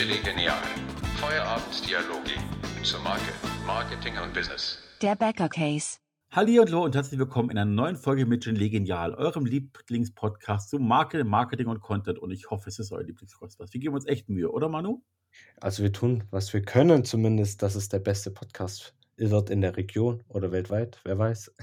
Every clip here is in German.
Chili Genial. Feierabenddialoge zur Marke, Marketing und Business. Der Bäcker Case. Hallo und herzlich willkommen in einer neuen Folge mit Genie Genial, eurem Lieblingspodcast zu Marke, Marketing und Content. Und ich hoffe, es ist euer Lieblingspodcast. Wir geben uns echt Mühe, oder Manu? Also wir tun, was wir können, zumindest, dass es der beste Podcast wird in der Region oder weltweit, wer weiß.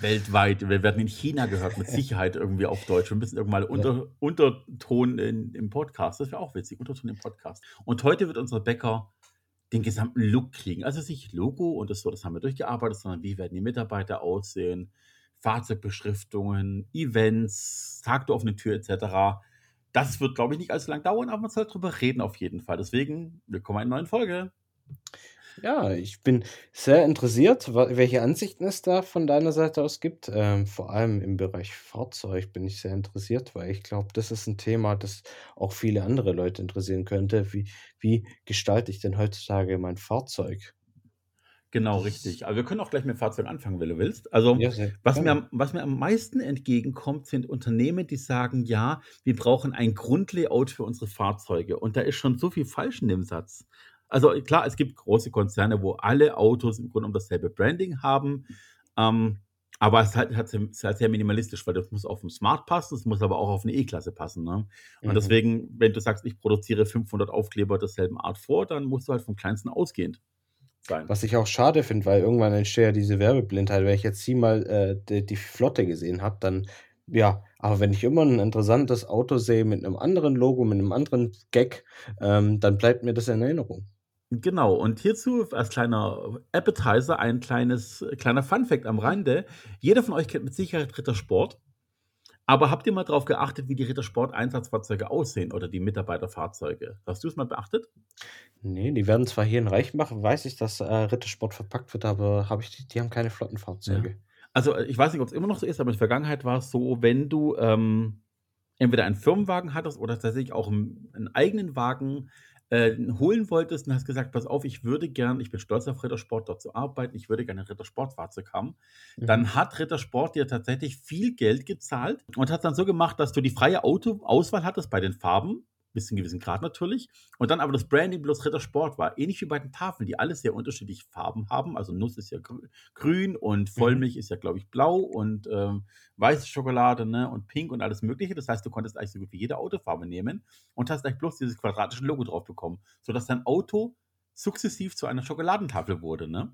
Weltweit. Wir werden in China gehört, mit Sicherheit irgendwie auf Deutsch. Wir müssen irgendwann mal unter, Unterton in, im Podcast. Das wäre auch witzig, Unterton im Podcast. Und heute wird unser Bäcker den gesamten Look kriegen. Also nicht Logo und das so, das haben wir durchgearbeitet, sondern wie werden die Mitarbeiter aussehen, Fahrzeugbeschriftungen, Events, Tag der offenen Tür etc. Das wird, glaube ich, nicht allzu lang dauern, aber man soll darüber reden auf jeden Fall. Deswegen, willkommen in einer neuen Folge. Ja, ich bin sehr interessiert, welche Ansichten es da von deiner Seite aus gibt. Ähm, vor allem im Bereich Fahrzeug bin ich sehr interessiert, weil ich glaube, das ist ein Thema, das auch viele andere Leute interessieren könnte. Wie, wie gestalte ich denn heutzutage mein Fahrzeug? Genau, richtig. Aber wir können auch gleich mit Fahrzeugen anfangen, wenn du willst. Also, Ja, sehr was mir, gerne. am- was mir am meisten entgegenkommt, sind Unternehmen, die sagen, ja, wir brauchen ein Grundlayout für unsere Fahrzeuge. Und da ist schon so viel falsch in dem Satz. Also klar, es gibt große Konzerne, wo alle Autos im Grunde um dasselbe Branding haben. Ähm, aber es ist halt, es ist halt sehr minimalistisch, weil das muss auf dem Smart passen, es muss aber auch auf eine E-Klasse passen. Ne? Und Mhm. deswegen, wenn du sagst, ich produziere 500 Aufkleber derselben Art vor, dann musst du halt vom kleinsten ausgehend sein. Was ich auch schade finde, weil irgendwann entsteht ja diese Werbeblindheit. Wenn ich jetzt hier mal äh, die, die Flotte gesehen habe, dann ja, aber wenn ich immer ein interessantes Auto sehe mit einem anderen Logo, mit einem anderen Gag, ähm, dann bleibt mir das in Erinnerung. Genau, und hierzu als kleiner Appetizer ein kleines, kleiner Funfact am Rande. Jeder von euch kennt mit Sicherheit Rittersport. Aber habt ihr mal darauf geachtet, wie die Rittersport-Einsatzfahrzeuge aussehen oder die Mitarbeiterfahrzeuge? Hast du es mal beachtet? Nee, die werden zwar hier in Reichenbach, weiß ich, dass äh, Rittersport verpackt wird, aber habe ich die, haben keine Flottenfahrzeuge. Also äh, ich weiß nicht, ob es immer noch so ist, aber in der Vergangenheit war es so, wenn du ähm, entweder einen Firmenwagen hattest oder tatsächlich auch einen, einen eigenen Wagen äh, holen wolltest und hast gesagt, pass auf, ich würde gern, ich bin stolz auf Rittersport dort zu arbeiten, ich würde gerne ein Rittersportfahrzeug haben. Mhm. Dann hat Rittersport dir tatsächlich viel Geld gezahlt und hat dann so gemacht, dass du die freie Autoauswahl hattest bei den Farben, bis zu einem gewissen Grad natürlich, und dann aber das Branding bloß Rittersport war. Ähnlich wie bei den Tafeln, die alle sehr unterschiedliche Farben haben. Also Nuss ist ja grü- grün und Vollmilch ist ja, glaube ich, blau und ähm, weiße Schokolade ne? und pink und alles Mögliche. Das heißt, du konntest eigentlich so gut wie jede Autofarbe nehmen und hast eigentlich bloß dieses quadratische Logo drauf bekommen, sodass dein Auto sukzessiv zu einer Schokoladentafel wurde. Ne?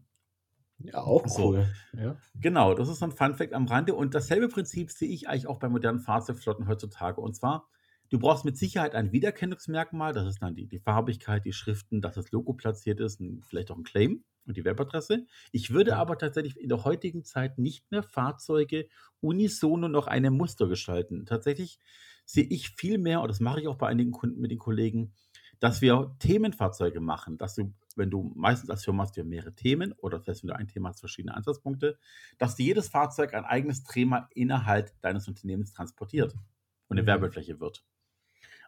Ja, auch So. cool. Ja. Genau, das ist so ein Funfact am Rande. Und dasselbe Prinzip sehe ich eigentlich auch bei modernen Fahrzeugflotten heutzutage. Und zwar, du brauchst mit Sicherheit ein Wiedererkennungsmerkmal. Das ist dann die, die Farbigkeit, die Schriften, dass das Logo platziert ist, und vielleicht auch ein Claim und die Webadresse. Ich würde aber tatsächlich in der heutigen Zeit nicht mehr Fahrzeuge unisono noch einem Muster gestalten. Tatsächlich sehe ich viel mehr, und das mache ich auch bei einigen Kunden mit den Kollegen, dass wir Themenfahrzeuge machen, dass du, wenn du meistens als Firma hast du mehrere Themen oder das heißt, wenn du ein Thema hast, verschiedene Ansatzpunkte, dass dir jedes Fahrzeug ein eigenes Thema innerhalb deines Unternehmens transportiert und eine Mhm. Werbefläche wird.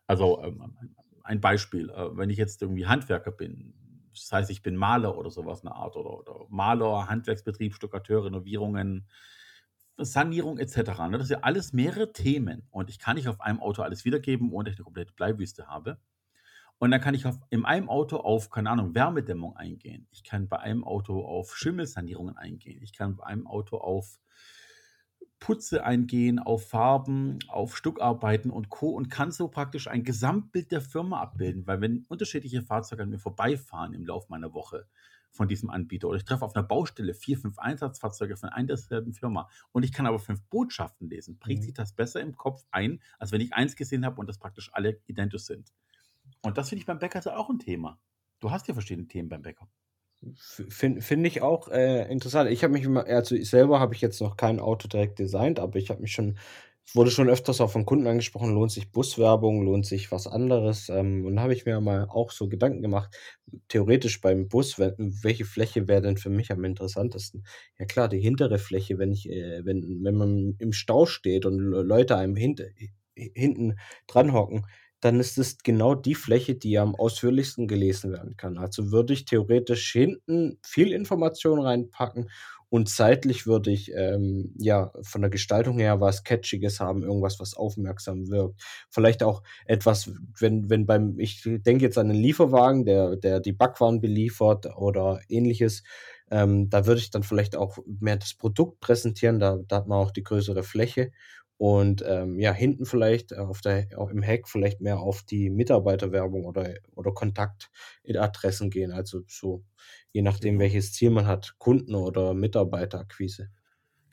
Also ähm, ein Beispiel, äh, wenn ich jetzt irgendwie Handwerker bin, das heißt, ich bin Maler oder sowas in der Art oder, oder Maler, Handwerksbetrieb, Stuckateur, Renovierungen, Sanierung etc. Ne? Das sind ja alles mehrere Themen und ich kann nicht auf einem Auto alles wiedergeben, ohne dass ich eine komplette Bleiwüste habe. Und dann kann ich auf, in einem Auto auf, keine Ahnung, Wärmedämmung eingehen. Ich kann bei einem Auto auf Schimmelsanierungen eingehen. Ich kann bei einem Auto auf Putze eingehen, auf Farben, auf Stuckarbeiten und Co. und kann so praktisch ein Gesamtbild der Firma abbilden. Weil wenn unterschiedliche Fahrzeuge an mir vorbeifahren im Laufe meiner Woche von diesem Anbieter oder ich treffe auf einer Baustelle vier, fünf Einsatzfahrzeuge von einer derselben Firma und ich kann aber fünf Botschaften lesen, bringt Mhm. sich das besser im Kopf ein, als wenn ich eins gesehen habe und das praktisch alle identisch sind. Und das finde ich beim Bäcker auch ein Thema. Du hast ja verschiedene Themen beim Bäcker. Finde find ich auch äh, interessant. Ich habe mich immer, also ich selber habe ich jetzt noch kein Auto direkt designt, aber ich habe mich schon, wurde schon öfters auch von Kunden angesprochen, lohnt sich Buswerbung, lohnt sich was anderes. Ähm, und da habe ich mir mal auch so Gedanken gemacht, theoretisch beim Bus, welche Fläche wäre denn für mich am interessantesten? Ja klar, die hintere Fläche, wenn ich, äh, wenn, wenn man im Stau steht und Le- Leute einem hint, hinten dran hocken, dann ist es genau die Fläche, die am ausführlichsten gelesen werden kann. Also würde ich theoretisch hinten viel Information reinpacken Und seitlich würde ich ähm, ja von der Gestaltung her was Catchiges haben, irgendwas, was aufmerksam wirkt. Vielleicht auch etwas, wenn, wenn beim, ich denke jetzt an einen Lieferwagen, der, der die Backwaren beliefert oder ähnliches. Ähm, da würde ich dann vielleicht auch mehr das Produkt präsentieren, da, da hat man auch die größere Fläche und ähm, ja, hinten vielleicht auf der, auch im Heck vielleicht mehr auf die Mitarbeiterwerbung oder, oder Kontaktadressen gehen. Also so, je nachdem, Genau. welches Ziel man hat, Kunden- oder Mitarbeiterakquise.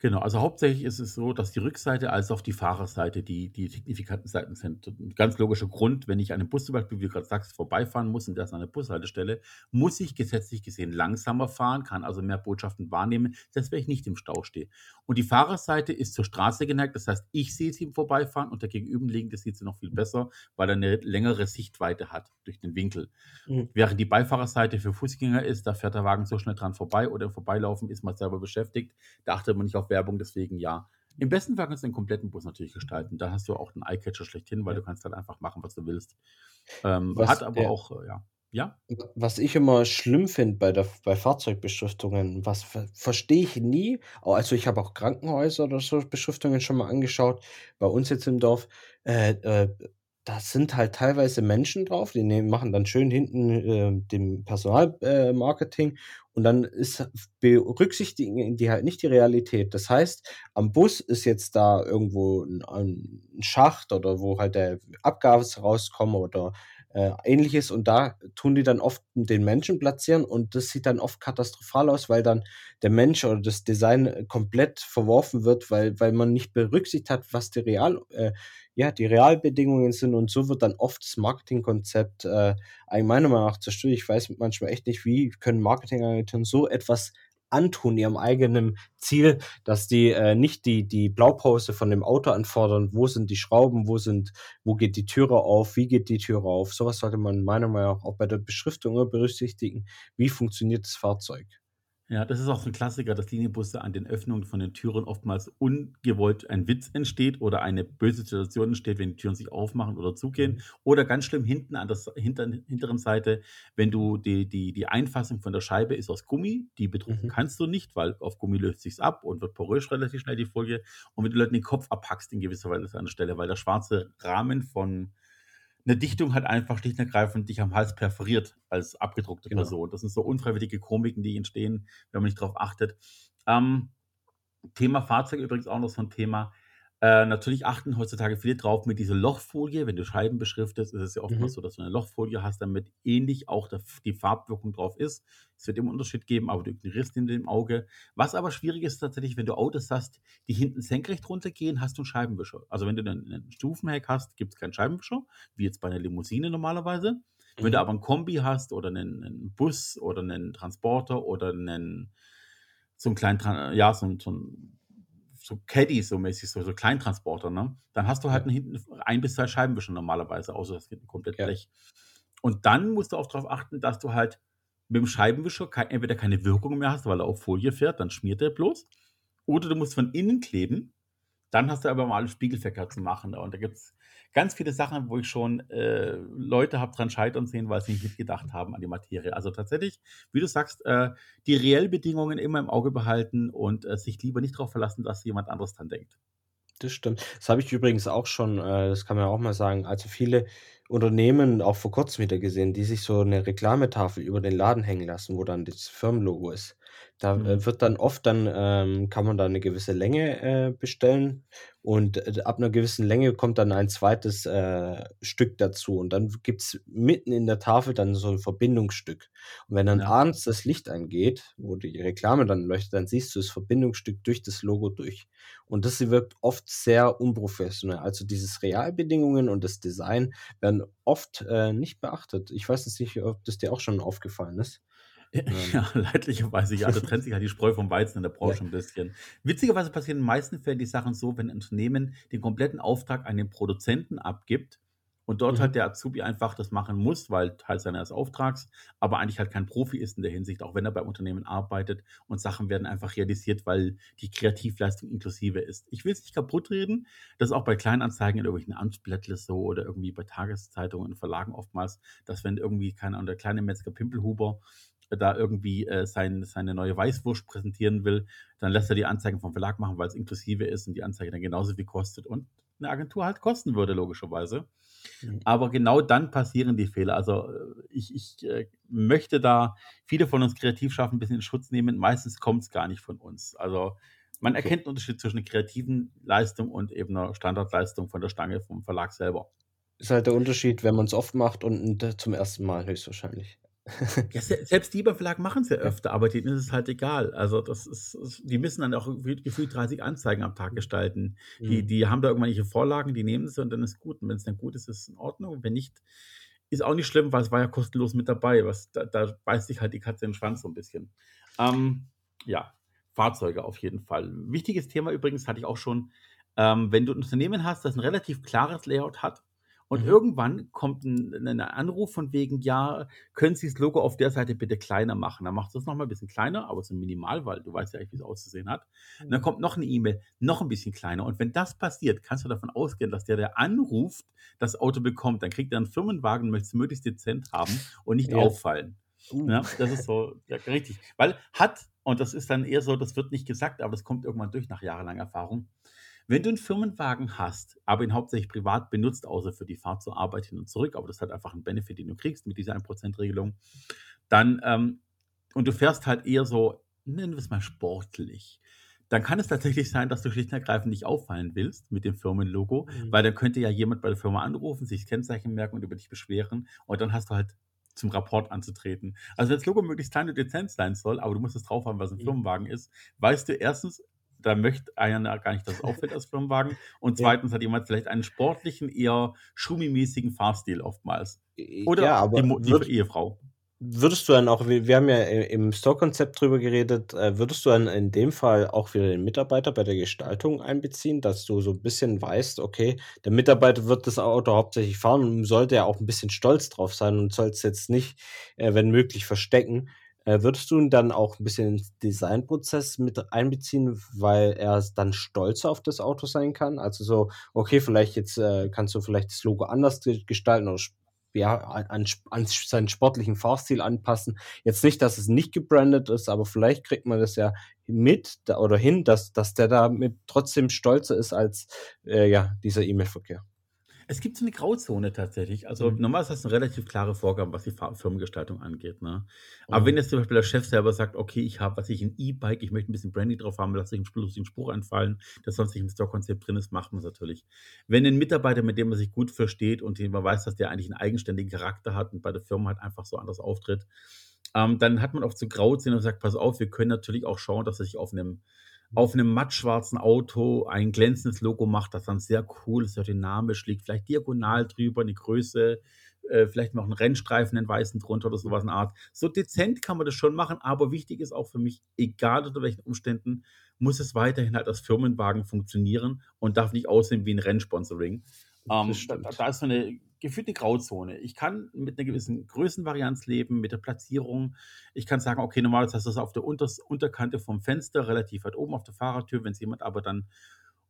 Genau, also hauptsächlich ist es so, dass die Rückseite als auch die Fahrerseite die, die signifikanten Seiten sind. Ein ganz logischer Grund, wenn ich an einem Bus zum Beispiel, wie du gerade sagst, vorbeifahren muss und der ist an der Bushaltestelle, muss ich gesetzlich gesehen langsamer fahren, kann also mehr Botschaften wahrnehmen, selbst wenn ich nicht im Stau stehe. Und die Fahrerseite ist zur Straße geneigt, das heißt, ich sehe sie im Vorbeifahren und der Gegenüberliegende sieht sie noch viel besser, weil er eine längere Sichtweite hat durch den Winkel. Mhm. Während die Beifahrerseite für Fußgänger ist, da fährt der Wagen so schnell dran vorbei oder im Vorbeilaufen ist man selber beschäftigt. Da achtet man nicht auf Werbung, deswegen ja. Im besten Fall kannst du den kompletten Bus natürlich gestalten. Da hast du auch den Eyecatcher schlechthin, weil Ja. du kannst halt einfach machen, was du willst. Ähm, Was hat aber der- auch, äh, ja. Ja? Was ich immer schlimm finde bei der bei Fahrzeugbeschriftungen, was ver verstehe ich nie, also, ich habe auch Krankenhäuser oder so Beschriftungen schon mal angeschaut, bei uns jetzt im Dorf, äh, äh, da sind halt teilweise Menschen drauf, die nehmen machen dann schön hinten, äh, den Personalmarketing äh, und dann ist berücksichtigen die halt nicht die Realität. Das heißt, am Bus ist jetzt da irgendwo ein 'n Schacht oder wo halt der Abgas rauskommt oder äh, Ähnliches und da tun die dann oft den Menschen platzieren und das sieht dann oft katastrophal aus, weil dann der Mensch oder das Design äh, komplett verworfen wird, weil weil man nicht berücksichtigt hat, was die Real äh, ja, die Realbedingungen sind und so wird dann oft das Marketingkonzept, äh, meiner Meinung nach zerstört. Ich weiß manchmal echt nicht, wie können Marketingagenturen so etwas antun ihrem eigenen Ziel, dass die, äh, nicht die die Blaupause von dem Auto anfordern: „Wo sind die Schrauben? Wo sind wo geht die Türe auf? Wie geht die Türe auf?“ So was sollte man meiner Meinung nach auch bei der Beschriftung berücksichtigen. Wie funktioniert das Fahrzeug? Ja, das ist auch so ein Klassiker, dass Linienbusse an den Öffnungen von den Türen oftmals ungewollt ein Witz entsteht oder eine böse Situation entsteht, wenn die Türen sich aufmachen oder zugehen. Mhm. Oder ganz schlimm hinten an der hinteren hinteren Seite, wenn du die die die Einfassung von der Scheibe ist aus Gummi, die bedrucken Mhm. kannst du nicht, weil auf Gummi löst sich's ab und wird porös relativ schnell, die Folie. Und wenn du Leuten den Kopf abhackst in gewisser Weise an der Stelle, weil der schwarze Rahmen von 'ne Dichtung hat einfach schlicht und ergreifend dich am Hals perforiert als abgedruckte Genau. Person. Das sind so unfreiwillige Komiken, die entstehen, wenn man nicht drauf achtet. Ähm, Thema Fahrzeug übrigens auch noch so 'n Thema. Äh, natürlich achten heutzutage viele drauf mit dieser Lochfolie. Wenn du Scheiben beschriftest, ist es ja oftmals Mhm. so, dass du 'ne Lochfolie hast, damit ähnlich auch der die Farbwirkung drauf ist. Es wird immer Unterschied geben, aber du ignorierst ihn dem Auge. Was aber schwierig ist tatsächlich, wenn du Autos hast, die hinten senkrecht runtergehen, hast du 'n Scheibenwischer. Also, wenn du 'nen 'nen Stufenheck hast, gibt's keinen Scheibenwischer, wie jetzt bei 'ner Limousine normalerweise. Wenn du Mhm. aber 'n Kombi hast oder 'nen 'nen Bus oder 'nen Transporter oder 'nen so 'n kleinen ja, so so 'n so Caddy so mäßig, so so Kleintransporter, ne? Dann hast du halt Ja. hinten 1 bis 2 Scheibenwischer normalerweise, außer es gibt 'n komplett Ja. Blech. Und dann musst du auch drauf achten, dass du halt mit'm Scheibenwischer kei entweder keine Wirkung mehr hast, weil er auf Folie fährt, dann schmiert er bloß. Oder du musst von innen kleben. Dann hast du aber mal alles spiegelverkehrt zu machen. Und da gibt's ganz viele Sachen, wo ich schon, äh, Leute habe dran scheitern sehen, weil sie nicht mitgedacht haben an die Materie. Also, tatsächlich, wie du sagst, äh, die Reellbedingungen immer im Auge behalten und, äh, sich lieber nicht drauf verlassen, dass jemand anderes dran denkt. Das stimmt. Das habe ich übrigens auch schon äh, das kann man auch mal sagen also, viele Unternehmen, auch vor Kurzem wieder gesehen, die sich so 'ne Reklametafel über den Laden hängen lassen, wo dann das Firmenlogo ist. Da, Mhm. äh, wird dann oft dann ähm, kann man da 'ne gewisse Länge, äh, bestellen und, äh, ab 'ner gewissen Länge kommt dann ein zweites äh, Stück dazu und dann gibt's mitten in der Tafel dann so 'n Verbindungsstück. Und wenn dann Ja. abends das Licht angeht, wo die Reklame dann leuchtet, dann siehst du das Verbindungsstück durch das Logo durch. Und das wirkt oft sehr unprofessionell. Also, dieses Realbedingungen und das Design werden oft, äh, nicht beachtet. Ich weiß jetzt nicht, ob das dir auch schon aufgefallen ist. Ja, leidlicherweise ja. Da trennt sich halt die Spreu vom Weizen in der. Branche 'n bisschen. Witzigerweise passieren in den meisten Fällen die Sachen so, wenn 'n Unternehmen den kompletten Auftrag an den Produzenten abgibt und dort Mhm. halt der Azubi einfach das machen muss, weil Teil seines Auftrags, aber eigentlich halt kein Profi ist in der Hinsicht, auch wenn er beim Unternehmen arbeitet und Sachen werden einfach realisiert, weil die Kreativleistung inklusive ist. Ich will's nicht kaputtreden. Das ist auch bei Kleinanzeigen in irgendwelchen Amtsblättle so oder irgendwie bei Tageszeitungen und Verlagen oftmals, dass wenn irgendwie, keine Ahnung, der kleine Metzger Pimpelhuber da irgendwie äh, sein, seine neue Weißwurst präsentieren will, dann lässt er die Anzeigen vom Verlag machen, weil es inklusive ist und die Anzeige dann genauso viel kostet und eine Agentur halt kosten würde, logischerweise. Mhm. Aber genau dann passieren die Fehler. Also äh, ich, ich äh, möchte da viele von uns kreativ schaffen, ein bisschen in Schutz nehmen. Meistens kommt es gar nicht von uns. Also man okay. erkennt den Unterschied zwischen einer kreativen Leistung und eben einer Standardleistung von der Stange vom Verlag selber. Ist halt der Unterschied, wenn man es oft macht und zum ersten Mal höchstwahrscheinlich. Ja, selbst die beim Verlag machen es ja öfter, aber denen ist es halt egal. Also das ist, die müssen dann auch gefühlt 30 Anzeigen am Tag gestalten. Die, mhm. die haben da irgendwelche Vorlagen, die nehmen sie und dann ist gut. Und wenn es dann gut ist, ist es in Ordnung. Und wenn nicht, ist auch nicht schlimm, weil es war ja kostenlos mit dabei. Was, da, da beißt sich halt die Katze den Schwanz so ein bisschen. Ähm, ja, Fahrzeuge auf jeden Fall. Wichtiges Thema übrigens hatte ich auch schon, ähm, wenn du ein Unternehmen hast, das ein relativ klares Layout hat, und mhm. irgendwann kommt ein, ein, Anruf von wegen, ja, können Sie das Logo auf der Seite bitte kleiner machen? Dann machst du es nochmal ein bisschen kleiner, aber so minimal, weil du weißt ja eigentlich, wie es auszusehen hat. Mhm. Und dann mhm. kommt noch eine E-Mail, noch ein bisschen kleiner. Und wenn das passiert, kannst du davon ausgehen, dass der, der anruft, das Auto bekommt. Dann kriegt er einen Firmenwagen und möchte es möglichst dezent haben und nicht ja. auffallen. Uh. Ja, das ist so ja, richtig. Weil hat, und das ist dann eher so, das wird nicht gesagt, aber das kommt irgendwann durch nach jahrelanger Erfahrung wenn du einen Firmenwagen hast, aber ihn hauptsächlich privat benutzt, außer für die Fahrt zur Arbeit hin und zurück, aber das hat einfach einen Benefit, den du kriegst mit dieser 1%-Regelung, dann, ähm, und du fährst halt eher so, nennen wir es mal sportlich, dann kann es tatsächlich sein, dass du schlicht und ergreifend nicht auffallen willst mit dem Firmenlogo, mhm. weil dann könnte ja jemand bei der Firma anrufen, sich das Kennzeichen merken und über dich beschweren und dann hast du halt zum Rapport anzutreten. Also wenn das Logo möglichst klein und dezent sein soll, aber du musst es drauf haben, was ein mhm. Firmenwagen ist, weißt du erstens, da möchte einer gar nicht, dass es auffällt als Firmenwagen. Und zweitens ja. hat jemand vielleicht einen sportlichen, eher schummimäßigen Fahrstil oftmals. Oder ja, die, die wird, Ehefrau. Würdest du dann auch, wir haben ja im Store-Konzept drüber geredet, äh, würdest du dann in dem Fall auch wieder den Mitarbeiter bei der Gestaltung einbeziehen, dass du so ein bisschen weißt, okay, der Mitarbeiter wird das Auto hauptsächlich fahren und sollte ja auch ein bisschen stolz drauf sein und soll es jetzt nicht, äh, wenn möglich, verstecken. Äh, würdest du ihn dann auch ein bisschen ins Designprozess mit einbeziehen, weil er dann stolz auf das Auto sein kann? Also so, okay, vielleicht jetzt äh, kannst du vielleicht das Logo anders gestalten oder ja, an, an seinen sportlichen Fahrstil anpassen. Jetzt nicht, dass es nicht gebrandet ist, aber vielleicht kriegt man das ja mit oder hin, dass, dass der damit trotzdem stolzer ist als äh, ja, dieser E-Mail-Verkehr. Es gibt so eine Grauzone tatsächlich. Also Mhm. normalerweise hast du eine relativ klare Vorgabe, was die Firmengestaltung angeht, ne? Aber wenn mhm. jetzt zum Beispiel der Chef selber sagt: „Okay, ich habe, was ich, ein E-Bike, ich möchte ein bisschen Branding drauf haben, lasse ich 'n Spruch lustigen Spruch einfallen, der sonst nicht im Store-Konzept drin ist“, macht man es natürlich. Wenn ein Mitarbeiter, mit dem man sich gut versteht und den man weiß, dass der eigentlich einen eigenständigen Charakter hat und bei der Firma halt einfach so anders auftritt, ähm, dann hat man oft so Grauzonen und sagt: „Pass auf, wir können natürlich auch schauen, dass er sich auf einem auf einem mattschwarzen Auto ein glänzendes Logo macht, das dann sehr cool ist, sehr dynamisch liegt, vielleicht diagonal drüber, eine Größe, äh, vielleicht noch einen Rennstreifen, einen weißen drunter oder sowas in Art. So dezent kann man das schon machen, aber wichtig ist auch für mich, egal unter welchen Umständen, muss es weiterhin halt als Firmenwagen funktionieren und darf nicht aussehen wie ein Rennsponsoring. Ähm, da, da, ist so eine gefühlte Grauzone. Ich kann mit einer gewissen Größenvarianz leben, mit der Platzierung. Ich kann sagen, okay, normalerweise hast du das auf der Unter Unterkante vom Fenster, relativ weit oben auf der Fahrertür. Wenn es jemand aber dann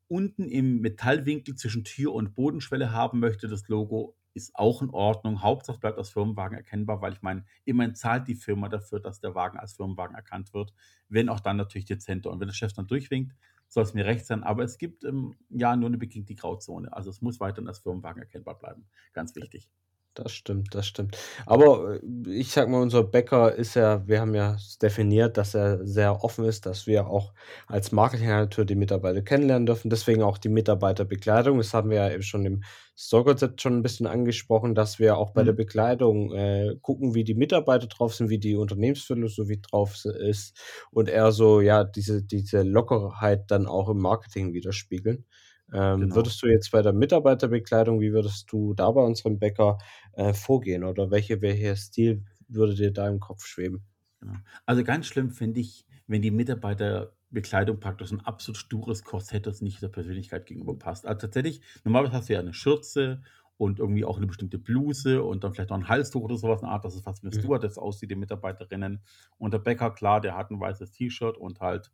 unten im Metallwinkel zwischen Tür und Bodenschwelle haben möchte, das Logo ist auch in Ordnung. Hauptsache bleibt als Firmenwagen erkennbar, weil ich meine, immerhin zahlt die Firma dafür, dass der Wagen als Firmenwagen erkannt wird, wenn auch dann natürlich dezenter. Und wenn der Chef dann durchwinkt, soll es mir recht sein. Aber es gibt ähm, ja nur eine bedingte Grauzone. Also es muss weiterhin als Firmenwagen erkennbar bleiben. Ganz wichtig. Das stimmt, das stimmt. Aber äh, ich sag mal, unser Bäcker ist ja, wir haben ja definiert, dass er sehr offen ist, dass wir auch als Marketingagentur die Mitarbeiter kennenlernen dürfen. Deswegen auch die Mitarbeiterbekleidung. Das haben wir ja eben schon im Store-Konzept schon ein bisschen angesprochen, dass wir auch bei der mhm. Bekleidung äh, gucken, wie die Mitarbeiter drauf sind, wie die Unternehmensphilosophie drauf ist und eher so, ja, diese, diese Lockerheit dann auch im Marketing widerspiegeln. Ähm, genau. Würdest du jetzt bei der Mitarbeiterbekleidung, wie würdest du da bei unserem Bäcker äh, vorgehen oder welche, welcher Stil würde dir da im Kopf schweben? Genau. Also ganz schlimm finde ich, wenn die Mitarbeiterbekleidung praktisch ein absolut stures Korsett, das nicht der Persönlichkeit gegenüber passt. Also tatsächlich, normalerweise hast du ja eine Schürze und irgendwie auch eine bestimmte Bluse und dann vielleicht noch ein Halstuch oder sowas, eine Art, dass es fast wie ein mhm. Stewardess aussieht, die Mitarbeiterinnen. Und der Bäcker, klar, der hat ein weißes T-Shirt und halt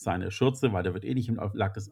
seine Schürze, weil der wird eh nicht im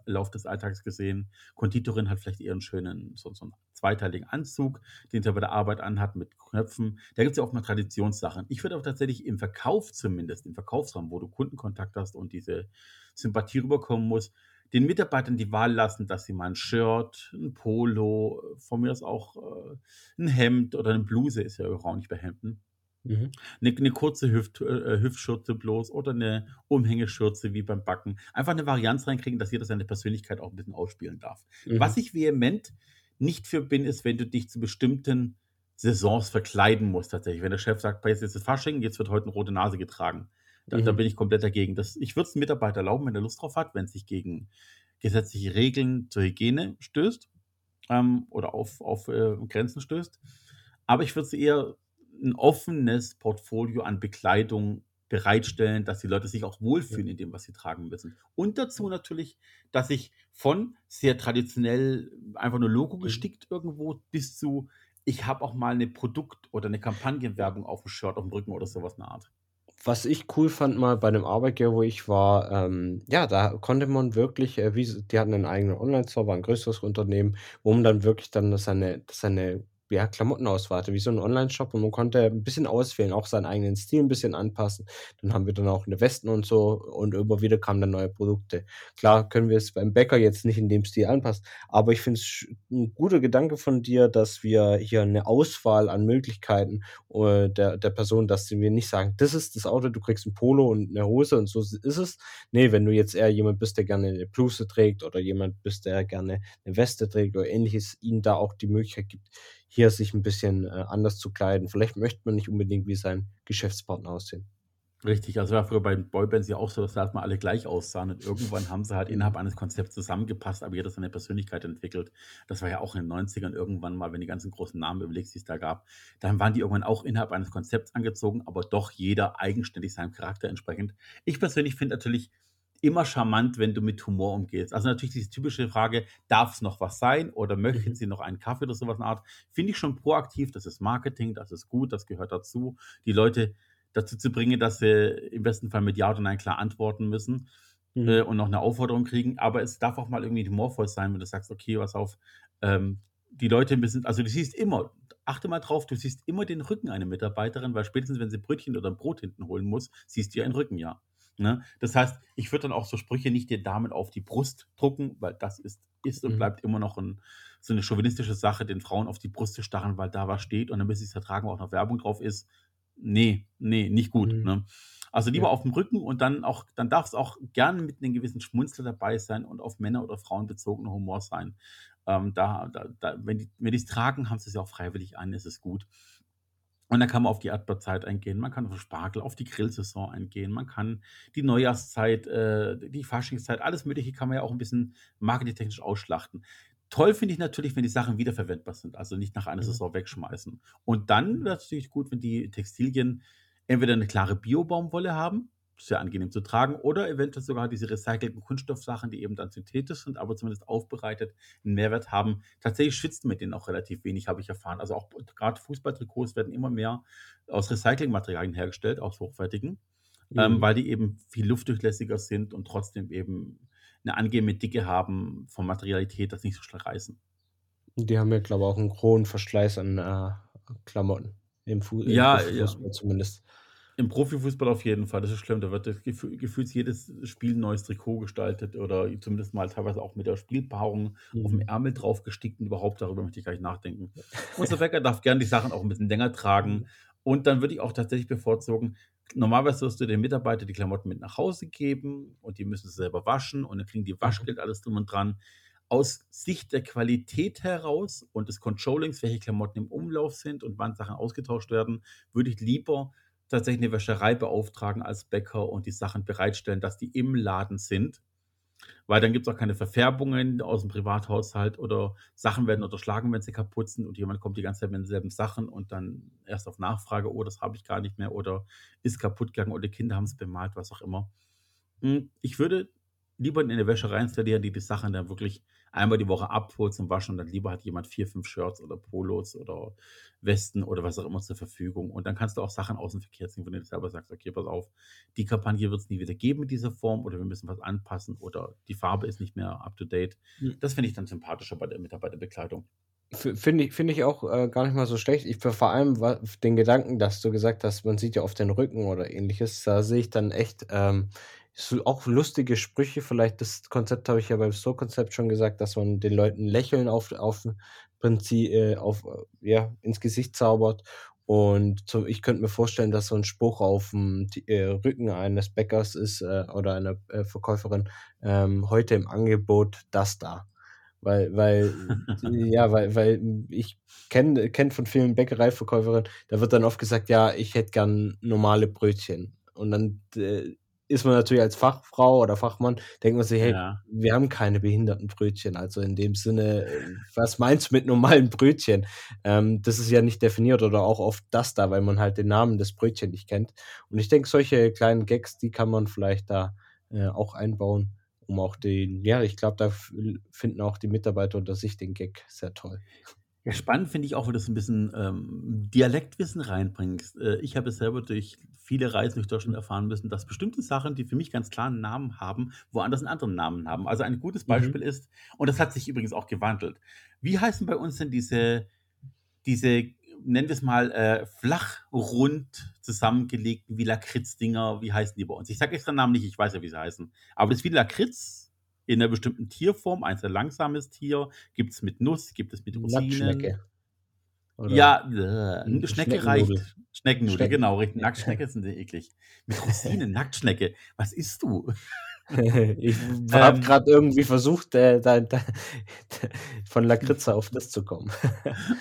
Lauf des, Alltags gesehen. Konditorin hat vielleicht einen schönen, so, so einen zweiteiligen Anzug, den sie bei der Arbeit anhat mit Knöpfen. Da gibt es ja auch mal Traditionssachen. Ich würde aber tatsächlich im Verkauf zumindest, im Verkaufsraum, wo du Kundenkontakt hast und diese Sympathie rüberkommen muss, den Mitarbeitern die Wahl lassen, dass sie mal ein Shirt, ein Polo, von mir aus auch äh, ein Hemd oder eine Bluse, ist ja auch nicht bei Hemden, Mhm. Eine, eine kurze Hüft, äh, Hüftschürze bloß oder eine Umhängeschürze wie beim Backen. Einfach eine Varianz reinkriegen, dass jeder seine Persönlichkeit auch ein bisschen ausspielen darf. Mhm. Was ich vehement nicht für bin, ist, wenn du dich zu bestimmten Saisons verkleiden musst tatsächlich. Wenn der Chef sagt, jetzt ist es Fasching, jetzt wird heute eine rote Nase getragen. Da, mhm. da bin ich komplett dagegen. Das, ich würde es einem Mitarbeiter erlauben, wenn er Lust drauf hat, wenn es sich gegen gesetzliche Regeln zur Hygiene stößt ähm, oder auf, auf äh, Grenzen stößt. Aber ich würde es eher ein offenes Portfolio an Bekleidung bereitstellen, dass die Leute sich auch wohlfühlen in dem, was sie tragen müssen. Und dazu natürlich, dass ich von sehr traditionell einfach nur Logo mhm. gestickt irgendwo bis zu, ich habe auch mal eine Produkt- oder eine Kampagnenwerbung auf dem Shirt, auf dem Rücken oder sowas in der Art. Was ich cool fand mal bei dem Arbeitgeber, wo ich war, ähm, ja, da konnte man wirklich, äh, wie, die hatten einen eigenen Online-Store, war ein größeres Unternehmen, wo man dann wirklich dann seine, seine ja, Klamotten-Auswahl wie so ein Online-Shop und man konnte ein bisschen auswählen, auch seinen eigenen Stil ein bisschen anpassen. Dann haben wir dann auch eine Westen und so und immer wieder kamen dann neue Produkte. Klar können wir es beim Bäcker jetzt nicht in dem Stil anpassen, aber ich finde es ein guter Gedanke von dir, dass wir hier eine Auswahl an Möglichkeiten äh, der, der Person, dass wir nicht sagen, das ist das Auto, du kriegst ein Polo und eine Hose und so ist es. Nee, wenn du jetzt eher jemand bist, der gerne eine Bluse trägt oder jemand bist, der gerne eine Weste trägt oder ähnliches, ihnen da auch die Möglichkeit gibt, hier sich ein bisschen äh, anders zu kleiden. Vielleicht möchte man nicht unbedingt wie sein Geschäftspartner aussehen. Richtig, also war früher bei den Boybands ja auch so, dass da mal alle gleich aussahen und irgendwann haben sie halt innerhalb eines Konzepts zusammengepasst, aber jeder seine Persönlichkeit entwickelt. Das war ja auch in den 90ern irgendwann mal, wenn die ganzen großen Namen überlegst, die es da gab, dann waren die irgendwann auch innerhalb eines Konzepts angezogen, aber doch jeder eigenständig seinem Charakter entsprechend. Ich persönlich finde natürlich, immer charmant, wenn du mit Humor umgehst. Also natürlich diese typische Frage, darf es noch was sein oder möchten mhm. sie noch einen Kaffee oder sowas in Art, finde ich schon proaktiv, das ist Marketing, das ist gut, das gehört dazu, die Leute dazu zu bringen, dass sie im besten Fall mit Ja oder Nein klar antworten müssen mhm. äh, und noch eine Aufforderung kriegen, aber es darf auch mal irgendwie humorvoll sein, wenn du sagst, okay, was auf, ähm, die Leute ein bisschen, also du siehst immer, achte mal drauf, du siehst immer den Rücken einer Mitarbeiterin, weil spätestens, wenn sie Brötchen oder ein Brot hinten holen muss, siehst du ja einen Rücken, ja. Ne? Das heißt, ich würde dann auch so Sprüche nicht den Damen auf die Brust drucken, weil das ist, ist und mhm. bleibt immer noch ein, so eine chauvinistische Sache, den Frauen auf die Brust zu starren, weil da was steht und dann müssen sie es vertragen, wo auch noch Werbung drauf ist. Nee, nee, nicht gut. Mhm. Ne? Also lieber ja. auf dem Rücken und dann auch, dann darf es auch gerne mit einem gewissen Schmunzler dabei sein und auf Männer oder Frauen bezogener Humor sein. Ähm, da, da, da, wenn die wenn es tragen, haben sie es ja auch freiwillig an, ist es gut. Und dann kann man auf die Erdbeerzeit eingehen, man kann auf Spargel, auf die Grillsaison eingehen, man kann die Neujahrszeit, äh, die Faschingszeit, alles Mögliche kann man ja auch ein bisschen marketingtechnisch ausschlachten. Toll finde ich natürlich, wenn die Sachen wiederverwendbar sind, also nicht nach einer mhm. Saison wegschmeißen. Und dann wäre es natürlich gut, wenn die Textilien entweder eine klare Biobaumwolle haben, sehr angenehm zu tragen oder eventuell sogar diese recycelten Kunststoffsachen, die eben dann synthetisch sind, aber zumindest aufbereitet einen Mehrwert haben. Tatsächlich schwitzt mit denen auch relativ wenig, habe ich erfahren. Also auch gerade Fußballtrikots werden immer mehr aus Recyclingmaterialien hergestellt, aus hochwertigen, ähm, mhm. ähm, weil die eben viel luftdurchlässiger sind und trotzdem eben eine angenehme Dicke haben von Materialität, das nicht so schnell reißen. Die haben ja, glaube ich, auch einen hohen Verschleiß an äh, Klamotten im, Fu ja, im Fußball ja. zumindest. Im Profifußball auf jeden Fall, das ist schlimm. Da wird das Gefühl, gefühlt jedes Spiel ein neues Trikot gestaltet oder zumindest mal teilweise auch mit der Spielpaarung mhm. auf dem. Ärmel drauf gestickt und überhaupt darüber möchte ich gar nicht nachdenken. Unser Bäcker darf gerne die Sachen auch ein bisschen länger tragen. Mhm. Und dann würde ich auch tatsächlich bevorzugen, normalerweise wirst du den Mitarbeitern die Klamotten mit nach Hause geben und die müssen sie selber waschen und dann kriegen die mhm. Waschgeld, alles drum und dran. Aus Sicht der Qualität heraus und des Controllings, welche Klamotten im Umlauf sind und wann Sachen ausgetauscht werden, würde ich lieber tatsächlich eine Wäscherei beauftragen als Bäcker und die Sachen bereitstellen, dass die im Laden sind. Weil dann gibt es auch keine Verfärbungen aus dem Privathaushalt oder Sachen werden unterschlagen, wenn sie kaputt sind und jemand kommt die ganze Zeit mit denselben Sachen und dann erst auf Nachfrage, oh, das habe ich gar nicht mehr oder ist kaputt gegangen oder Kinder haben es bemalt, was auch immer. Hm, ich würde lieber in eine Wäscherei installieren, die die Sachen dann wirklich einmal die Woche abholt zum Waschen und dann lieber hat jemand vier, fünf Shirts oder Polos oder Westen oder was auch immer zur Verfügung. Und dann kannst du auch Sachen aus dem Verkehr ziehen, von denen du selber sagst, okay, pass auf, die Kampagne wird es nie wieder geben in dieser Form oder wir müssen was anpassen oder die Farbe ist nicht mehr up to date. Hm. Das finde ich dann sympathischer bei der Mitarbeiterbekleidung. Finde ich, finde ich auch äh, gar nicht mal so schlecht. Ich für vor allem den Gedanken, dass du gesagt hast, man sieht ja auf den Rücken oder ähnliches, da sehe ich dann echt ähm, so auch lustige Sprüche. Vielleicht das Konzept habe ich ja beim Store-Konzept schon gesagt, dass man den Leuten Lächeln auf, auf Prinzip, äh, auf, äh, ja, ins Gesicht zaubert. Und so, ich könnte mir vorstellen, dass so ein Spruch auf dem äh, Rücken eines Bäckers ist äh, oder einer äh, Verkäuferin, ähm, heute im Angebot das da. Weil, weil, ja, weil, weil ich kenne kenn von vielen Bäckereiverkäuferinnen, da wird dann oft gesagt, ja, ich hätte gern normale Brötchen. Und dann äh, ist man natürlich als Fachfrau oder Fachmann, denkt man sich, hey, Ja. wir haben keine behinderten Brötchen. Also in dem Sinne, was meinst du mit normalen Brötchen? Ähm, das ist ja nicht definiert oder auch oft das da, weil man halt den Namen des Brötchen nicht kennt. Und ich denke, solche kleinen Gags, die kann man vielleicht da äh, auch einbauen, um auch den, ja, ich glaube, da finden auch die Mitarbeiter unter sich den Gag sehr toll. Ja, spannend finde ich auch, wenn du so ein bisschen ähm, Dialektwissen reinbringst. Äh, ich habe es selber durch viele Reisen durch Deutschland erfahren müssen, dass bestimmte Sachen, die für mich ganz klar einen Namen haben, woanders einen anderen Namen haben. Also ein gutes Mhm. Beispiel ist, und das hat sich übrigens auch gewandelt. Wie heißen bei uns denn diese, diese nennen wir es mal, äh, flachrund zusammengelegten wie Lakritz-Dinger, wie heißen die bei uns? Ich sage extra Namen nicht, ich weiß ja, wie sie heißen. Aber das ist wie Lakritz in einer bestimmten Tierform, ein sehr langsames Tier, gibt es mit Nuss, gibt es mit Rosinen. Nacktschnecke. Oder- Ja, äh, Schnecke reicht. Schneckennudel, Schnecken- genau, richtig. Nacktschnecke sind eklig. Mit Rosinen, Nacktschnecke. Was isst du? ich habe Ähm, gerade irgendwie versucht, äh, da, da, von Lakritza auf das zu kommen.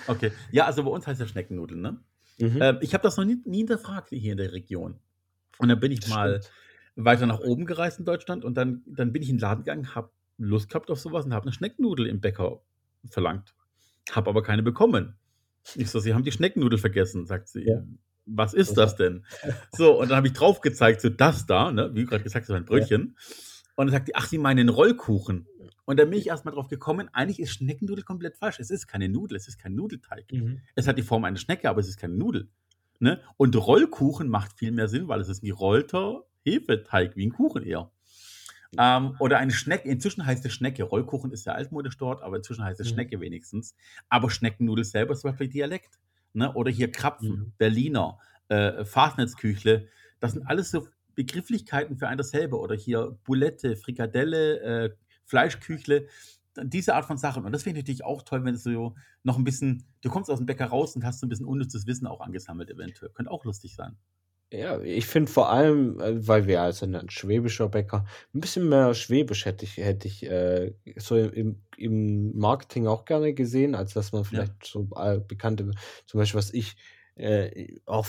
Okay. Ja, also bei uns heißt der Schneckennudel, ne? Mhm. Ähm, ich habe das noch nie, nie hinterfragt hier in der Region. Und dann bin ich Das mal stimmt. Weiter nach oben gereist in Deutschland und dann, dann bin ich in den Laden gegangen, habe Lust gehabt auf sowas und habe eine Schneckennudel im Bäcker verlangt. Habe aber keine bekommen. Ich so, Sie haben die Schneckennudel vergessen, sagt sie. Ja. Was ist das denn? So, und dann habe ich drauf gezeigt, so das da, ne, wie gerade gesagt hast, ein Brötchen. Und dann sagt die, ach, Sie meinen den Rollkuchen. Und dann bin ich erstmal drauf gekommen, eigentlich ist Schneckennudel komplett falsch. Es ist keine Nudel, es ist kein Nudelteig. Mhm. Es hat die Form einer Schnecke, aber es ist keine Nudel. Ne? Und Rollkuchen macht viel mehr Sinn, weil es ist ein gerollter Hefeteig, wie ein Kuchen eher. Ähm, oder eine Schnecke, inzwischen heißt es Schnecke. Rollkuchen ist ja altmodisch dort, aber inzwischen heißt es Mhm. Schnecke wenigstens. Aber Schneckennudel selber ist zum Beispiel Dialekt. Ne? Oder hier Krapfen, Mhm. Berliner, äh, Fastnetzküchle. Das sind alles so Begrifflichkeiten für ein dasselbe. Oder hier Boulette, Frikadelle, äh, Fleischküchle. Diese Art von Sachen. Und das finde ich natürlich auch toll, wenn es so noch ein bisschen, du kommst aus dem Bäcker raus und hast so ein bisschen unnützes Wissen auch angesammelt, eventuell. Könnte auch lustig sein. Ja, ich finde vor allem, äh, weil wir ja sind ein schwäbischer Bäcker, ein bisschen mehr Schwäbisch hätte ich, hätte ich äh, so im, im Marketing auch gerne gesehen, als dass man vielleicht so äh, bekannte, zum Beispiel was ich äh, auch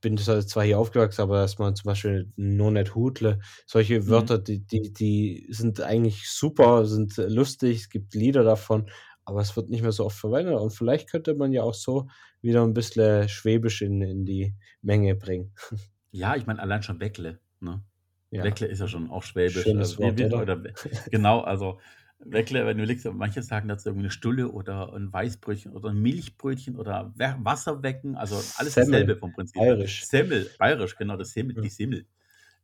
bin zwar hier aufgewachsen, aber dass man zum Beispiel No Net Hudle, solche Wörter, die, die, die sind eigentlich super, sind lustig, es gibt Lieder davon, aber es wird nicht mehr so oft verwendet und vielleicht könnte man ja auch so wieder ein bisschen Schwäbisch in, in die Menge bringen. Ja, ich meine, allein schon Weckle. Ne? Ja. Weckle ist ja schon auch schwäbisch. Schönes wir- Wort, oder? oder genau, also Weckle, wenn du liegst, manche sagen dazu irgendwie eine Stulle oder ein Weißbrötchen oder ein Milchbrötchen oder We- Wasserwecken, also alles Semmel, dasselbe vom Prinzip. bayerisch. Semmel, bayerisch, genau, das Semmel, Ja. die Semmel.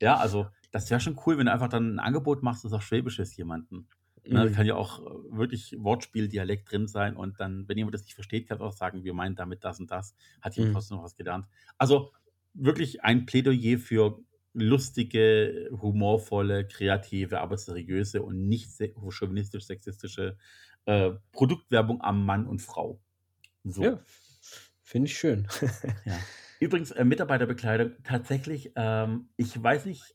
Ja, also das wäre schon cool, wenn du einfach dann ein Angebot machst, das auch schwäbisch ist jemanden. Ne, Mhm. kann ja auch äh, wirklich Wortspiel, Dialekt drin sein und dann, wenn jemand das nicht versteht, kann er auch sagen, wir meinen damit das und das, hat jemand Mhm. trotzdem noch was gelernt. Also wirklich ein Plädoyer für lustige, humorvolle, kreative, aber seriöse und nicht se- chauvinistisch-sexistische äh, Produktwerbung am Mann und Frau. So. Ja, finde ich schön. Ja. Übrigens, äh, Mitarbeiterbekleidung, tatsächlich, ähm, ich weiß nicht,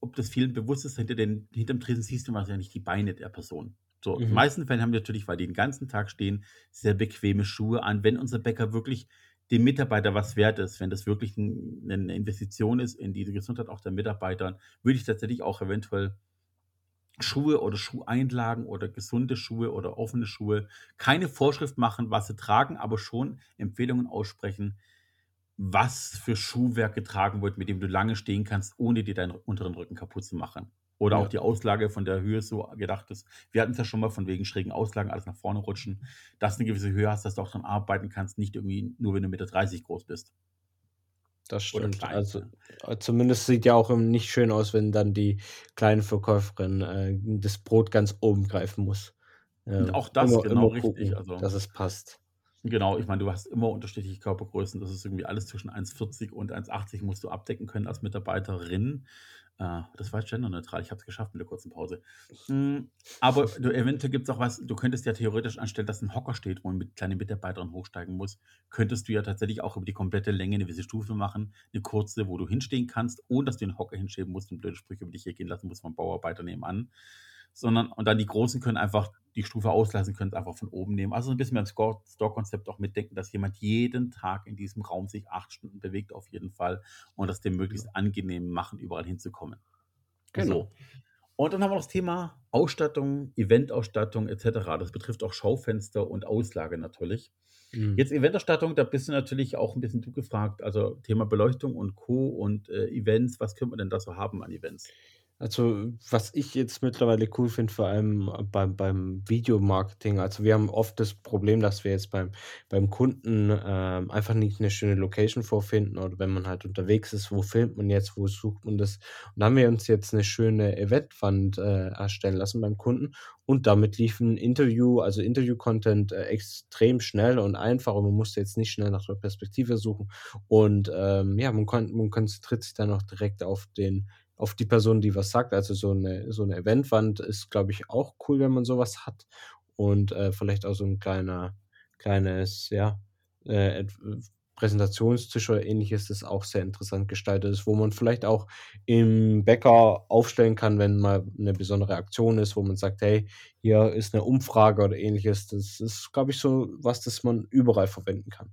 ob das vielen bewusst ist, hinter den, hinterm Tresen siehst du ja nicht die Beine der Person. So, in den Mhm. meisten Fällen haben wir natürlich, weil die den ganzen Tag stehen, sehr bequeme Schuhe an. Wenn unser Bäcker wirklich dem Mitarbeiter was wert ist, wenn das wirklich ein, eine Investition ist in die Gesundheit auch der Mitarbeiter, würde ich tatsächlich auch eventuell Schuhe oder Schuheinlagen oder gesunde Schuhe oder offene Schuhe keine Vorschrift machen, was sie tragen, aber schon Empfehlungen aussprechen, was für Schuhwerk getragen wird, mit dem du lange stehen kannst, ohne dir deinen unteren Rücken kaputt zu machen. Oder auch Ja. die Auslage von der Höhe so gedacht ist. Wir hatten es ja schon mal von wegen schrägen Auslagen, alles nach vorne rutschen, dass du eine gewisse Höhe hast, dass du auch dran arbeiten kannst, nicht irgendwie nur, wenn du 1,30 Meter groß bist. Das stimmt. Also, äh, zumindest sieht ja auch nicht schön aus, wenn dann die kleine Verkäuferin äh, das Brot ganz oben greifen muss. Und Ähm, auch das, immer, genau immer richtig. gucken, Also, dass es passt. Genau, ich meine, du hast immer unterschiedliche Körpergrößen. Das ist irgendwie alles zwischen 1,40 und 1,80 musst du abdecken können als Mitarbeiterin. Äh, das war jetzt genderneutral. Ich habe es geschafft mit der kurzen Pause. Mm, Aber du, eventuell gibt es auch was, du könntest ja theoretisch anstellen, dass ein Hocker steht, wo eine kleine Mitarbeiterin hochsteigen muss, könntest du ja tatsächlich auch über die komplette Länge eine gewisse Stufe machen, eine kurze, wo du hinstehen kannst, ohne dass du den Hocker hinschieben musst und blöde Sprüche über dich hier gehen lassen musst vom Bauarbeiter nebenan. Sondern, und dann die Großen können einfach die Stufe auslassen, können es einfach von oben nehmen. Also so ein bisschen beim Store-Konzept auch mitdenken, dass jemand jeden Tag in diesem Raum sich acht Stunden bewegt, auf jeden Fall, und das dem möglichst angenehm machen, überall hinzukommen. Genau. So. Und dann haben wir noch das Thema Ausstattung, Eventausstattung etc. Das betrifft auch Schaufenster und Auslage natürlich. Mhm. Jetzt Eventausstattung, da bist du natürlich auch ein bisschen du gefragt. Also Thema Beleuchtung und Co. und äh, Events, was könnte man denn da so haben an Events? Also, was ich jetzt mittlerweile cool finde, vor allem beim, beim Videomarketing, also wir haben oft das Problem, dass wir jetzt beim, beim Kunden ähm, einfach nicht eine schöne Location vorfinden oder wenn man halt unterwegs ist, wo filmt man jetzt, wo sucht man das. Und da haben wir uns jetzt eine schöne Eventwand äh, erstellen lassen beim Kunden und damit lief ein Interview, also Interview-Content äh, extrem schnell und einfach und man musste jetzt nicht schnell nach der Perspektive suchen und ähm, ja, man, kon man konzentriert sich dann auch direkt auf den auf die Person, die was sagt. Also so eine, so eine Eventwand ist, glaube ich, auch cool, wenn man sowas hat. Und äh, vielleicht auch so ein kleiner, kleines, ja, äh, Präsentationstisch oder ähnliches, das auch sehr interessant gestaltet ist, wo man vielleicht auch im Bäcker aufstellen kann, wenn mal eine besondere Aktion ist, wo man sagt, hey, hier ist eine Umfrage oder ähnliches. Das ist, glaube ich, so was, das man überall verwenden kann.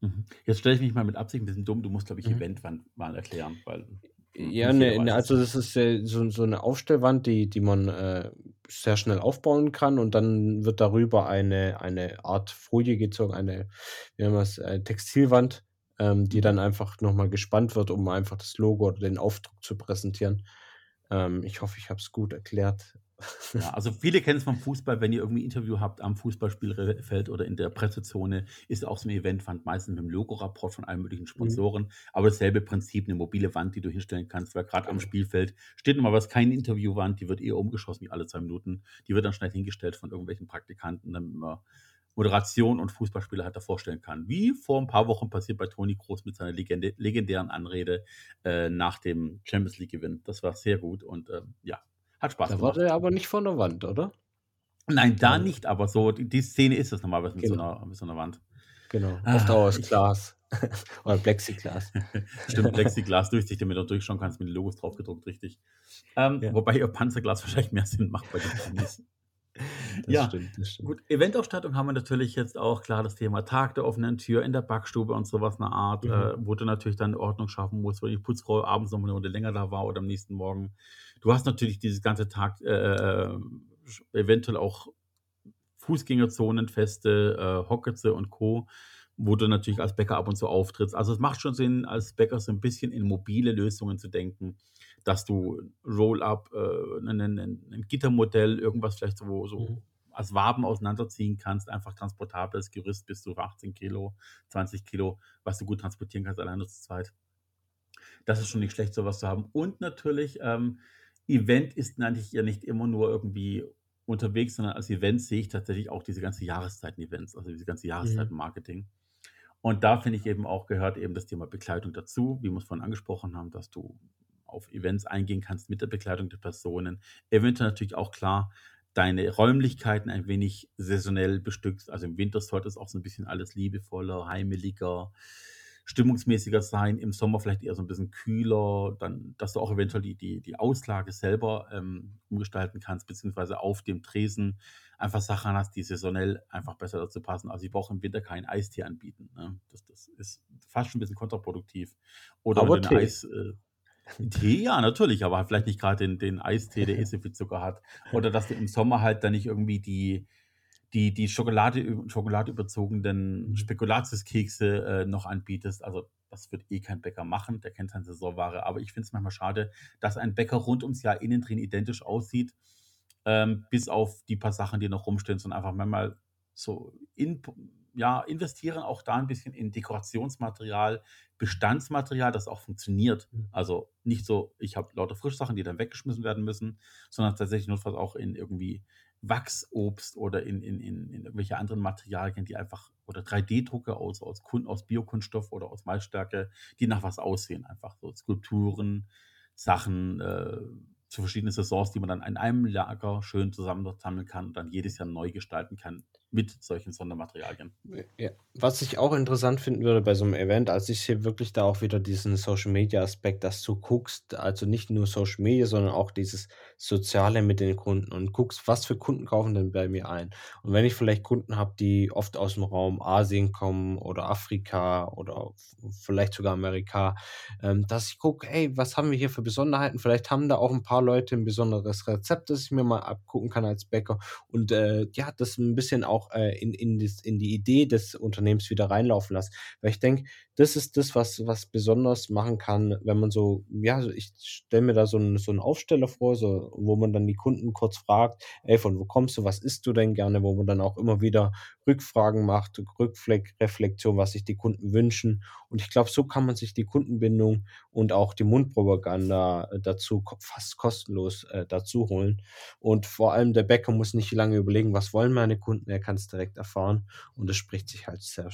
Mhm. Jetzt stelle ich mich mal mit Absicht ein bisschen dumm. Du musst, glaube ich, Mhm. Eventwand mal erklären, weil Ja, ne, ne, also das ist äh, so, so eine Aufstellwand, die, die man äh, sehr schnell aufbauen kann und dann wird darüber eine, eine Art Folie gezogen, eine, wie nennen wir es, äh, Textilwand, ähm, die Mhm. dann einfach nochmal gespannt wird, um einfach das Logo oder den Aufdruck zu präsentieren. Ähm, ich hoffe, ich habe es gut erklärt. Ja, also viele kennen es vom Fußball, wenn ihr irgendwie ein Interview habt am Fußballspielfeld oder in der Pressezone, ist auch so ein Eventwand meistens mit dem Logorapport von allen möglichen Mhm. Sponsoren. Aber dasselbe Prinzip, eine mobile Wand, die du hinstellen kannst, weil gerade am Genau. Spielfeld steht nochmal was, keine Interviewwand, die wird eher umgeschossen wie alle zwei Minuten. Die wird dann schnell hingestellt von irgendwelchen Praktikanten, damit man Moderation und Fußballspieler halt da vorstellen kann. Wie vor ein paar Wochen passiert bei Toni Kroos mit seiner legendären Anrede äh, nach dem Champions League-Gewinn. Das war sehr gut und ähm, ja, hat Spaß Da war gemacht. der aber nicht von der Wand, oder? Nein, da Ja. nicht, aber so, die, die Szene ist das normalerweise mit, so Genau. einer, mit so einer Wand. Genau. Ah, auch aus ich- Glas oder Plexiglas. Stimmt, Plexiglas durchsichtig, damit du durchschauen kannst, mit den Logos drauf gedruckt, richtig. Ähm, Ja. Wobei ihr Panzerglas wahrscheinlich mehr Sinn macht bei den Promis. Das Ja, stimmt, das stimmt. Gut, Eventausstattung haben wir natürlich jetzt auch klar das Thema Tag der offenen Tür in der Backstube und sowas eine Art, Mhm. äh, wo du natürlich dann Ordnung schaffen musst, weil die Putzfrau abends noch eine Runde länger da war oder am nächsten Morgen. Du hast natürlich dieses ganze Tag äh, äh, eventuell auch Fußgängerzonen, Feste, äh, Hocketze und Co., wo du natürlich als Bäcker ab und zu auftrittst. Also es macht schon Sinn, als Bäcker so ein bisschen in mobile Lösungen zu denken, dass du Roll-up, äh, ein, ein, ein Gittermodell, irgendwas vielleicht so, so Mhm. als Waben auseinanderziehen kannst, einfach transportables Gerüst bis zu 18 Kilo, 20 Kilo, was du gut transportieren kannst, alleine zu zweit. Das ist schon nicht schlecht, sowas zu haben. Und natürlich, ähm, Event ist natürlich ja nicht immer nur irgendwie unterwegs, sondern als Event sehe ich tatsächlich auch diese ganze Jahreszeiten-Events, also diese ganze Mhm. Jahreszeiten-Marketing. Und da finde ich eben auch, gehört eben das Thema Begleitung dazu, wie wir es vorhin angesprochen haben, dass du auf Events eingehen kannst mit der Begleitung der Personen. Eventuell natürlich auch klar, deine Räumlichkeiten ein wenig saisonell bestückst. Also im Winter sollte es auch so ein bisschen alles liebevoller, heimeliger, stimmungsmäßiger sein. Im Sommer vielleicht eher so ein bisschen kühler. Dann, dass du auch eventuell die, die, die Auslage selber ähm, umgestalten kannst, beziehungsweise auf dem Tresen einfach Sachen hast, die saisonell einfach besser dazu passen. Also ich brauche im Winter keinen Eistee anbieten. Ne? Das, das ist fast schon ein bisschen kontraproduktiv. Oder Aber wenn du. Eis... Äh, Tee, ja, natürlich, aber halt vielleicht nicht gerade den, den Eistee, der eh so viel Zucker hat. Oder dass du im Sommer halt dann nicht irgendwie die, die, die Schokolade, Schokolade überzogenen Mhm. Spekulatiuskekse äh, noch anbietest. Also das wird eh kein Bäcker machen, der kennt seine Saisonware. Aber ich finde es manchmal schade, dass ein Bäcker rund ums Jahr innen drin identisch aussieht, ähm, bis auf die paar Sachen, die noch rumstehen, sondern einfach manchmal so in, ja, investieren auch da ein bisschen in Dekorationsmaterial, Bestandsmaterial, das auch funktioniert. Mhm. Also nicht so, ich habe lauter Frischsachen, die dann weggeschmissen werden müssen, sondern tatsächlich notfalls auch in irgendwie Wachsobst oder in, in, in, in irgendwelche anderen Materialien, die einfach, oder 3D-Drucke aus, aus, Kun- aus Biokunststoff oder aus Malzstärke, die nach was aussehen. Einfach so Skulpturen, Sachen äh, zu verschiedenen Saisons, die man dann in einem Lager schön zusammensammeln kann und dann jedes Jahr neu gestalten kann mit solchen Sondermaterialien. Ja. Was ich auch interessant finden würde bei so einem Event, also ich sehe wirklich da auch wieder diesen Social Media Aspekt, dass du guckst, also nicht nur Social Media, sondern auch dieses Soziale mit den Kunden und guckst, was für Kunden kaufen denn bei mir ein. Und wenn ich vielleicht Kunden habe, die oft aus dem Raum Asien kommen oder Afrika oder vielleicht sogar Amerika, ähm, dass ich gucke, hey, was haben wir hier für Besonderheiten? Vielleicht haben da auch ein paar Leute ein besonderes Rezept, das ich mir mal abgucken kann als Bäcker und äh, ja, das ein bisschen auch äh, in, in, das, in die Idee des Unternehmens wieder reinlaufen lassen. Weil ich denke, das ist das, was, was besonders machen kann, wenn man so, ja, ich stelle mir da so einen, so Aufsteller vor, so, wo man dann die Kunden kurz fragt, ey, von wo kommst du, was isst du denn gerne, wo man dann auch immer wieder Rückfragen macht, Rückreflexion, was sich die Kunden wünschen. Und ich glaube, so kann man sich die Kundenbindung und auch die Mundpropaganda äh, dazu fast kostenlos äh, dazu holen. Und vor allem der Bäcker muss nicht lange überlegen, was wollen meine Kunden, er kann es direkt erfahren und es spricht sich halt sehr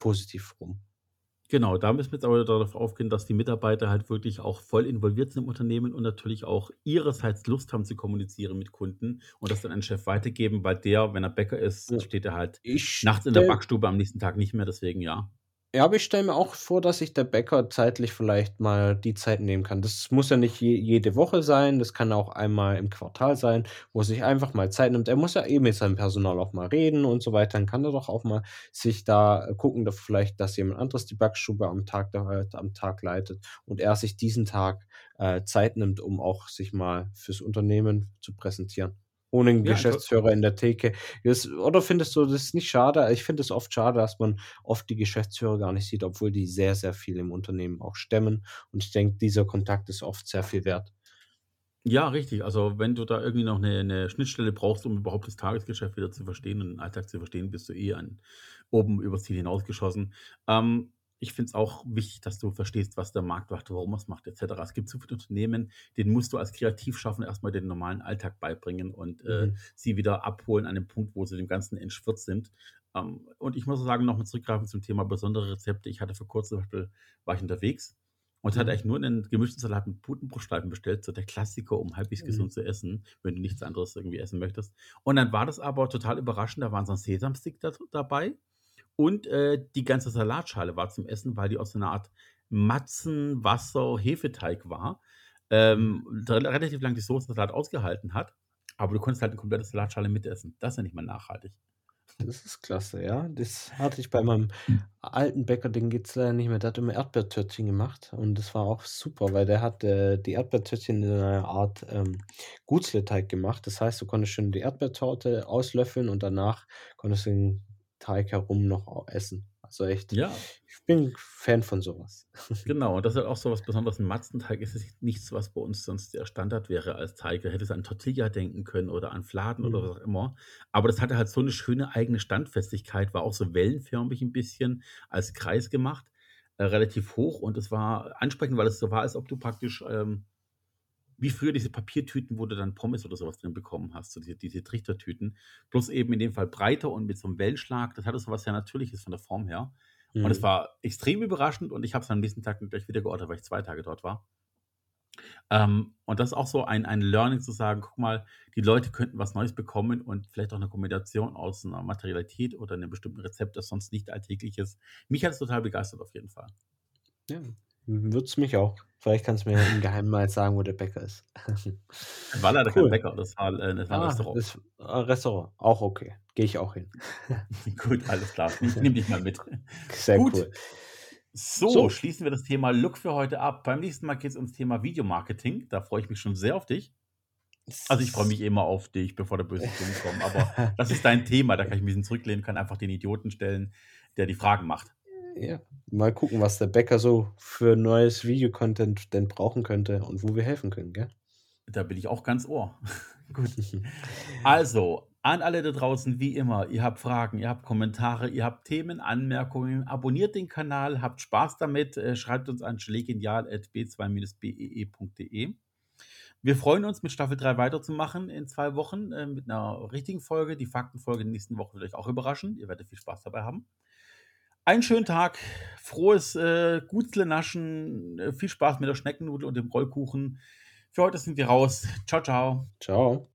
positiv rum. Genau, da müssen wir jetzt aber darauf aufgehen, dass die Mitarbeiter halt wirklich auch voll involviert sind im Unternehmen und natürlich auch ihrerseits Lust haben zu kommunizieren mit Kunden und das dann an den Chef weitergeben, weil der, wenn er Bäcker ist, steht er halt Ich nachts in der Backstube am nächsten Tag nicht mehr, deswegen ja. Ja, aber ich stelle mir auch vor, dass sich der Bäcker zeitlich vielleicht mal die Zeit nehmen kann. Das muss ja nicht je, jede Woche sein, das kann auch einmal im Quartal sein, wo er sich einfach mal Zeit nimmt. Er muss ja eh mit seinem Personal auch mal reden und so weiter. Dann kann er doch auch mal sich da äh, gucken, dass vielleicht, dass jemand anderes die Backstube am Tag, da- am Tag leitet und er sich diesen Tag äh, Zeit nimmt, um auch sich mal fürs Unternehmen zu präsentieren. Ohne einen Ja, Geschäftsführer in der Theke. Das, oder findest du das nicht schade? Ich finde es oft schade, dass man oft die Geschäftsführer gar nicht sieht, obwohl die sehr, sehr viel im Unternehmen auch stemmen. Und ich denke, dieser Kontakt ist oft sehr viel wert. ja, richtig. Also wenn du da irgendwie noch eine, eine Schnittstelle brauchst, um überhaupt das Tagesgeschäft wieder zu verstehen und den Alltag zu verstehen, bist du eh an, oben übers Ziel hinausgeschossen. Ähm, ich finde es auch wichtig, dass du verstehst, was der Markt macht, warum er es macht, etc. Es gibt so viele Unternehmen, denen musst du als Kreativschaffender erstmal den normalen Alltag beibringen und äh, Mhm. sie wieder abholen an dem Punkt, wo sie dem Ganzen entschwirrt sind. Ähm, und ich muss sagen, nochmal zurückgreifen zum Thema besondere Rezepte. Ich hatte vor kurzem zum Beispiel, war ich unterwegs und hatte Mhm. eigentlich nur einen gemischten Salat mit Putenbruststreifen bestellt, so der Klassiker, um halbwegs Mhm. gesund zu essen, wenn du nichts anderes irgendwie essen möchtest. Und dann war das aber total überraschend, da waren so ein Sesamstick da, dabei und äh, die ganze Salatschale war zum Essen, weil die aus so einer Art Matzen-Wasser-Hefeteig war, Mhm. ähm, da relativ lang die Soße Salat ausgehalten hat, aber du konntest halt eine komplette Salatschale mitessen. Das ist ja nicht mal nachhaltig. Das ist klasse, ja. Das hatte ich bei meinem alten Bäcker, den geht's leider nicht mehr. Der hat immer Erdbeertörtchen gemacht und das war auch super, weil der hat äh, die Erdbeertörtchen in einer Art ähm, Gutsleteig gemacht. Das heißt, du konntest schon die Erdbeertorte auslöffeln und danach konntest du den Teig herum noch essen. Also echt, Ja, ich bin Fan von sowas. Genau, und das ist halt auch so was Besonderes. Ein Matzenteig ist nichts, was bei uns sonst der Standard wäre als Teig. Da hättest du an Tortilla denken können oder an Fladen oder Mhm. was auch immer. Aber das hatte halt so eine schöne eigene Standfestigkeit, war auch so wellenförmig ein bisschen als Kreis gemacht, äh, relativ hoch und es war ansprechend, weil es so war, als ob du praktisch ähm, wie früher diese Papiertüten, wo du dann Pommes oder sowas drin bekommen hast, so diese, diese Trichtertüten, bloß eben in dem Fall breiter und mit so einem Wellenschlag. Das hatte so was sehr Natürliches von der Form her. Und es Mhm. war extrem überraschend und ich habe es am nächsten Tag gleich wieder geordert, weil ich zwei Tage dort war. Ähm, und das ist auch so ein, ein Learning zu sagen, guck mal, die Leute könnten was Neues bekommen und vielleicht auch eine Kombination aus einer Materialität oder einem bestimmten Rezept, das sonst nicht alltäglich ist. Mich hat es total begeistert auf jeden Fall. Ja, würd's mich auch. Vielleicht kannst du mir im Geheimen mal sagen, wo der Bäcker ist. Es war leider kein Cool. Bäcker, das war, äh, das war ein Ah, Restaurant. das äh, Restaurant. Auch okay. Gehe ich auch hin. Gut, alles klar. Ich nehme dich mal mit. Sehr Gut. cool. So, So. schließen wir das Thema Look für heute ab. Beim nächsten Mal geht es ums Thema Videomarketing. Da freue ich mich schon sehr auf dich. Also ich freue mich immer auf dich, bevor der böse Zungen kommen. Aber das ist dein Thema, da kann ich mich ein bisschen zurücklehnen, kann einfach den Idioten stellen, der die Fragen macht. Ja, mal gucken, was der Bäcker so für neues Videocontent denn brauchen könnte und wo wir helfen können, gell? Da bin ich auch ganz ohr. Gut. Also, an alle da draußen, wie immer, ihr habt Fragen, ihr habt Kommentare, ihr habt Themen, Anmerkungen, abonniert den Kanal, habt Spaß damit, äh, schreibt uns an schlegenial.b2-bee.de. Wir freuen uns, mit Staffel 3 weiterzumachen in zwei Wochen äh, mit einer richtigen Folge. Die Faktenfolge in der nächsten Woche wird euch auch überraschen. Ihr werdet viel Spaß dabei haben. Einen schönen Tag, frohes äh, Gutzle-Naschen, äh, viel Spaß mit der Schneckennudel und dem Rollkuchen. Für heute sind wir raus. Ciao, ciao. Ciao.